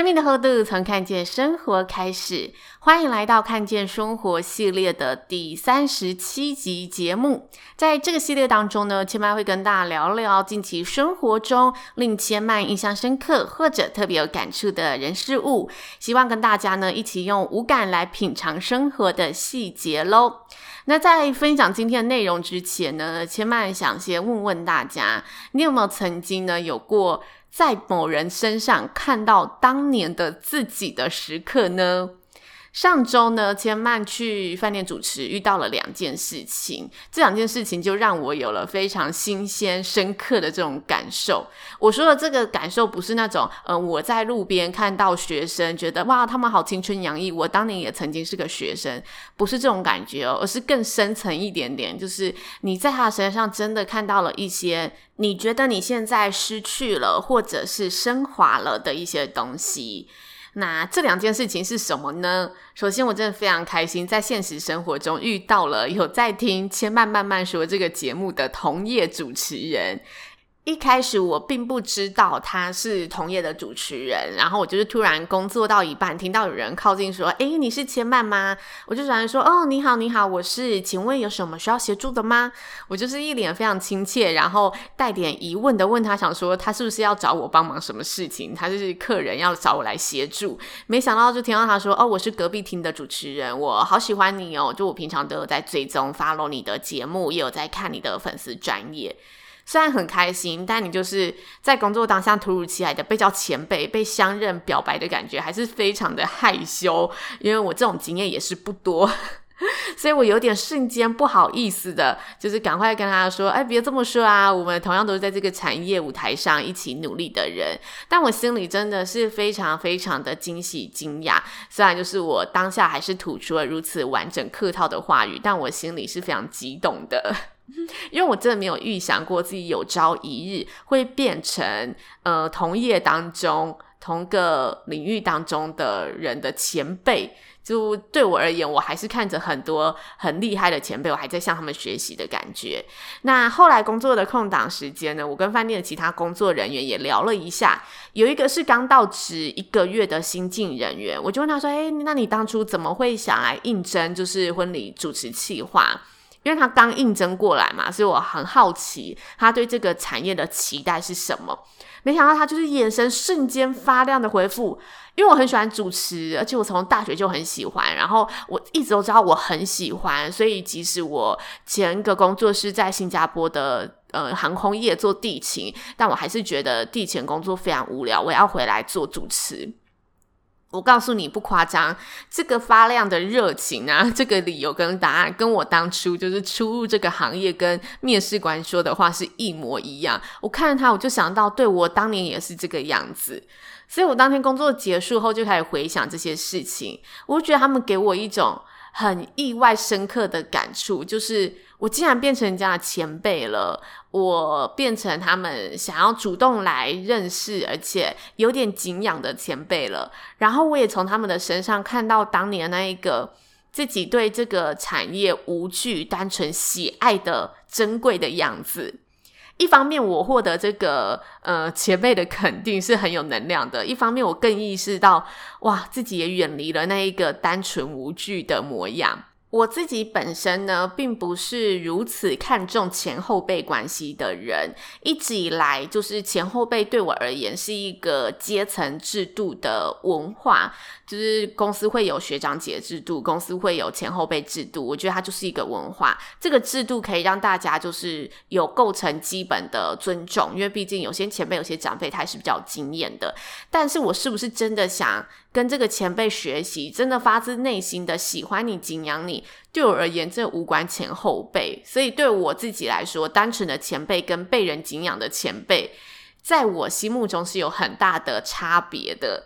生命的厚度，从看见生活开始。欢迎来到看见生活系列的第三十七集节目。在这个系列当中呢，千嫚会跟大家聊聊近期生活中令千嫚印象深刻或者特别有感触的人事物。希望跟大家呢一起用五感来品尝生活的细节喽。那在分享今天的内容之前呢，千嫚想先问问大家，你有没有曾经呢有过？在某人身上看到当年的自己的时刻呢？上周呢，千曼去饭店主持，遇到了两件事情。这两件事情就让我有了非常新鲜、深刻的这种感受。我说的这个感受，不是那种，嗯、呃，我在路边看到学生，觉得哇，他们好青春洋溢，我当年也曾经是个学生，不是这种感觉哦，而是更深层一点点，就是你在他身上真的看到了一些你觉得你现在失去了，或者是升华了的一些东西。那这两件事情是什么呢？首先，我真的非常开心，在现实生活中遇到了有在听《千慢慢慢说》这个节目的同业主持人。一开始我并不知道他是同业的主持人，然后我就是突然工作到一半，听到有人靠近说：“诶，你是千曼吗？”我就突然说：“哦，你好，你好，我是，请问有什么需要协助的吗？”我就是一脸非常亲切，然后带点疑问的问他，想说他是不是要找我帮忙什么事情？他就是客人要找我来协助，没想到就听到他说：“哦，我是隔壁厅的主持人，我好喜欢你哦，就我平常都有在追踪 follow 你的节目，也有在看你的粉丝专业。”虽然很开心，但你就是在工作当下突如其来的被叫前辈、被相认表白的感觉，还是非常的害羞。因为我这种经验也是不多，所以我有点瞬间不好意思的，就是赶快跟他说：“哎，别这么说啊，我们同样都是在这个产业舞台上一起努力的人。”但我心里真的是非常非常的惊喜惊讶。虽然就是我当下还是吐出了如此完整客套的话语，但我心里是非常激动的。因为我真的没有预想过自己有朝一日会变成呃同业当中同个领域当中的人的前辈。就对我而言，我还是看着很多很厉害的前辈，我还在向他们学习的感觉。那后来工作的空档时间呢，我跟饭店的其他工作人员也聊了一下，有一个是刚到职一个月的新进人员，我就问他说：“哎，那你当初怎么会想来应征就是婚礼主持企划？”因为他刚应征过来嘛，所以我很好奇他对这个产业的期待是什么。没想到他就是眼神瞬间发亮的回复，因为我很喜欢主持，而且我从大学就很喜欢，然后我一直都知道我很喜欢，所以即使我前一个工作是在新加坡的呃航空业做地勤，但我还是觉得地勤工作非常无聊，我要回来做主持。我告诉你不夸张，这个发亮的热情啊，这个理由跟答案，跟我当初就是出入这个行业跟面试官说的话是一模一样。我看着他，我就想到，对，我当年也是这个样子。所以我当天工作结束后，就开始回想这些事情，我就觉得他们给我一种很意外深刻的感触，就是我竟然变成人家的前辈了。我变成他们想要主动来认识，而且有点敬仰的前辈了。然后我也从他们的身上看到当年那一个自己对这个产业无惧、单纯喜爱的珍贵的样子。一方面，我获得这个呃前辈的肯定是很有能量的；一方面，我更意识到，哇，自己也远离了那一个单纯无惧的模样。我自己本身呢，并不是如此看重前后辈关系的人。一直以来，就是前后辈对我而言是一个阶层制度的文化，就是公司会有学长姐制度，公司会有前后辈制度。我觉得它就是一个文化，这个制度可以让大家就是有构成基本的尊重，因为毕竟有些前辈、有些长辈他还是比较经验的。但是我是不是真的想跟这个前辈学习，真的发自内心的喜欢你、敬仰你，对我而言，这无关前后辈。所以对我自己来说，单纯的前辈跟被人敬仰的前辈，在我心目中是有很大的差别的。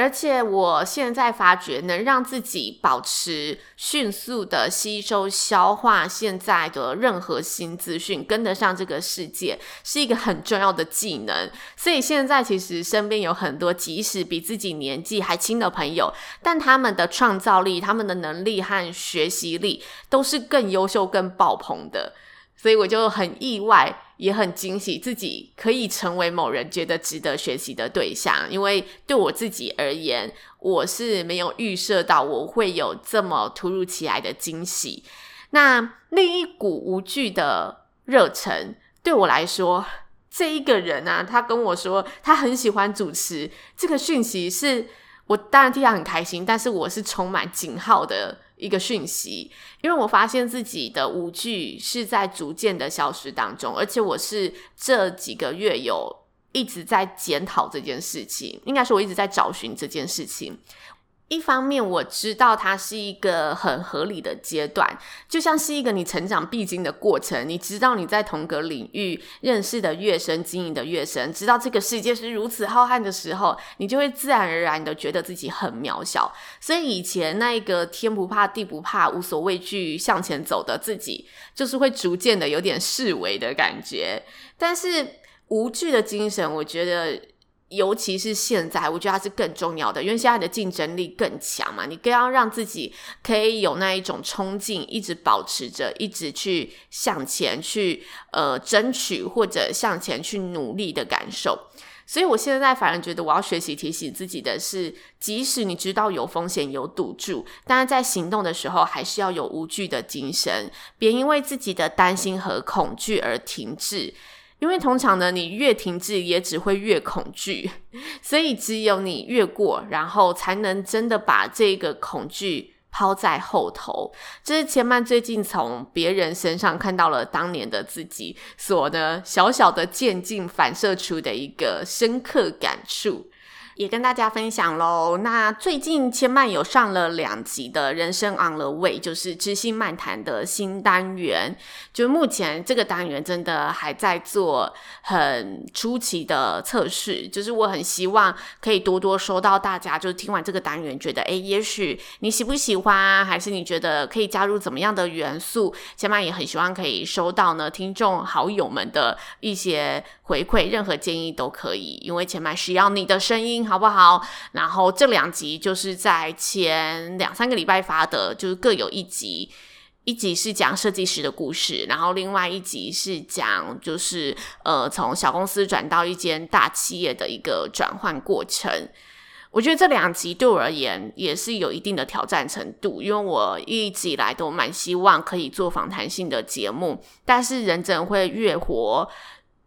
而且我现在发觉，能让自己保持迅速的吸收、消化现在的任何新资讯，跟得上这个世界，是一个很重要的技能。所以现在其实身边有很多，即使比自己年纪还轻的朋友，但他们的创造力、他们的能力和学习力，都是更优秀、更爆棚的。所以我就很意外，也很惊喜，自己可以成为某人觉得值得学习的对象。因为对我自己而言，我是没有预设到我会有这么突如其来的惊喜。那另一股无惧的热忱，对我来说，这一个人啊，他跟我说他很喜欢主持，这个讯息是我当然替他很开心，但是我是充满警号的。一个讯息，因为我发现自己的无惧是在逐渐的消失当中，而且我是这几个月有一直在检讨这件事情，应该说我一直在找寻这件事情。一方面我知道它是一个很合理的阶段，就像是一个你成长必经的过程。你知道你在同个领域认识的越深，经营的越深，知道这个世界是如此浩瀚的时候，你就会自然而然的觉得自己很渺小。所以以前那一个天不怕地不怕、无所畏惧向前走的自己，就是会逐渐的有点式微的感觉。但是无惧的精神，我觉得。尤其是现在，我觉得它是更重要的，因为现在的竞争力更强嘛，你更要让自己可以有那一种冲劲，一直保持着，一直去向前去呃争取或者向前去努力的感受。所以我现在反而觉得，我要学习提醒自己的是，即使你知道有风险有赌注，但是在行动的时候，还是要有无惧的精神，别因为自己的担心和恐惧而停滞。因为通常呢，你越停滞，也只会越恐惧，所以只有你越过，然后才能真的把这个恐惧抛在后头。这是前曼最近从别人身上看到了当年的自己所的小小的渐进反射出的一个深刻感触。也跟大家分享喽。那最近千曼有上了两集的人生 on the way，就是知性漫谈的新单元。就目前这个单元真的还在做很初期的测试，就是我很希望可以多多收到大家，就听完这个单元觉得，诶，也许你喜不喜欢，还是你觉得可以加入怎么样的元素？千曼也很希望可以收到呢听众好友们的一些回馈，任何建议都可以，因为千曼需要你的声音。好不好？然后这两集就是在前两三个礼拜发的，就是各有一集，一集是讲设计师的故事，然后另外一集是讲就是呃从小公司转到一间大企业的一个转换过程。我觉得这两集对我而言也是有一定的挑战程度，因为我一直以来都蛮希望可以做访谈性的节目，但是人真会越活。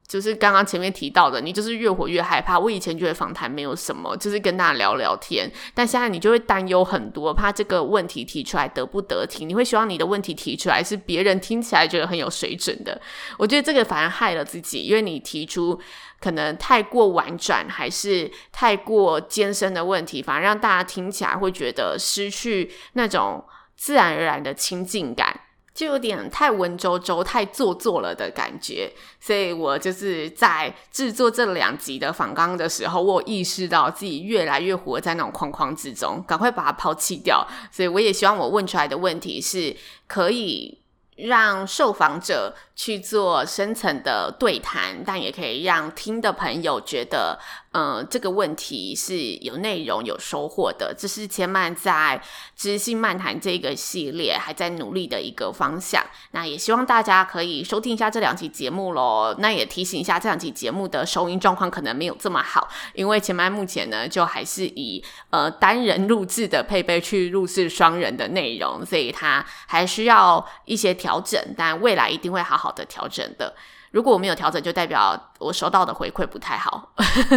就是刚刚前面提到的，你就是越活越害怕。我以前觉得访谈没有什么，就是跟大家聊聊天，但现在你就会担忧很多，怕这个问题提出来得不得体。你会希望你的问题提出来是别人听起来觉得很有水准的。我觉得这个反而害了自己，因为你提出可能太过婉转，还是太过艰深的问题，反而让大家听起来会觉得失去那种自然而然的亲近感。就有点太文绉绉、太做作了的感觉，所以我就是在制作这两集的访纲的时候，我意识到自己越来越活在那种框框之中，赶快把它抛弃掉。所以我也希望我问出来的问题是可以让受访者去做深层的对谈，但也可以让听的朋友觉得。嗯，这个问题是有内容、有收获的。这是千曼在知性漫谈这个系列还在努力的一个方向。那也希望大家可以收听一下这两期节目喽。那也提醒一下，这两期节目的收音状况可能没有这么好，因为千曼目前呢就还是以呃单人录制的配备去录制双人的内容，所以它还需要一些调整，但未来一定会好好的调整的。如果我没有调整，就代表我收到的回馈不太好。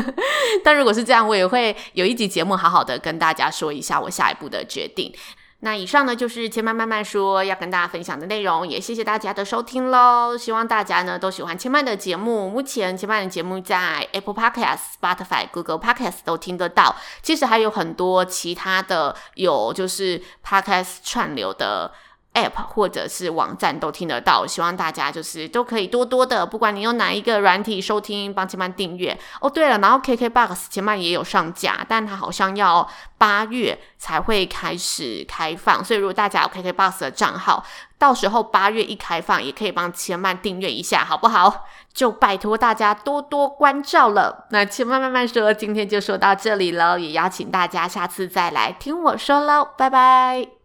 但如果是这样，我也会有一集节目好好的跟大家说一下我下一步的决定。那以上呢，就是千嫚慢慢说要跟大家分享的内容，也谢谢大家的收听喽。希望大家呢都喜欢千嫚的节目。目前千嫚的节目在 Apple Podcast、Spotify、Google Podcast 都听得到。其实还有很多其他的有就是 Podcast 串流的。App 或者是网站都听得到，希望大家就是都可以多多的，不管你用哪一个软体收听，帮千曼订阅哦。对了，然后 KKBOX 千嫚也有上架，但它好像要八月才会开始开放，所以如果大家有 KKBOX 的账号，到时候八月一开放，也可以帮千曼订阅一下，好不好？就拜托大家多多关照了。那千曼慢慢说，今天就说到这里了，也邀请大家下次再来听我说喽，拜拜。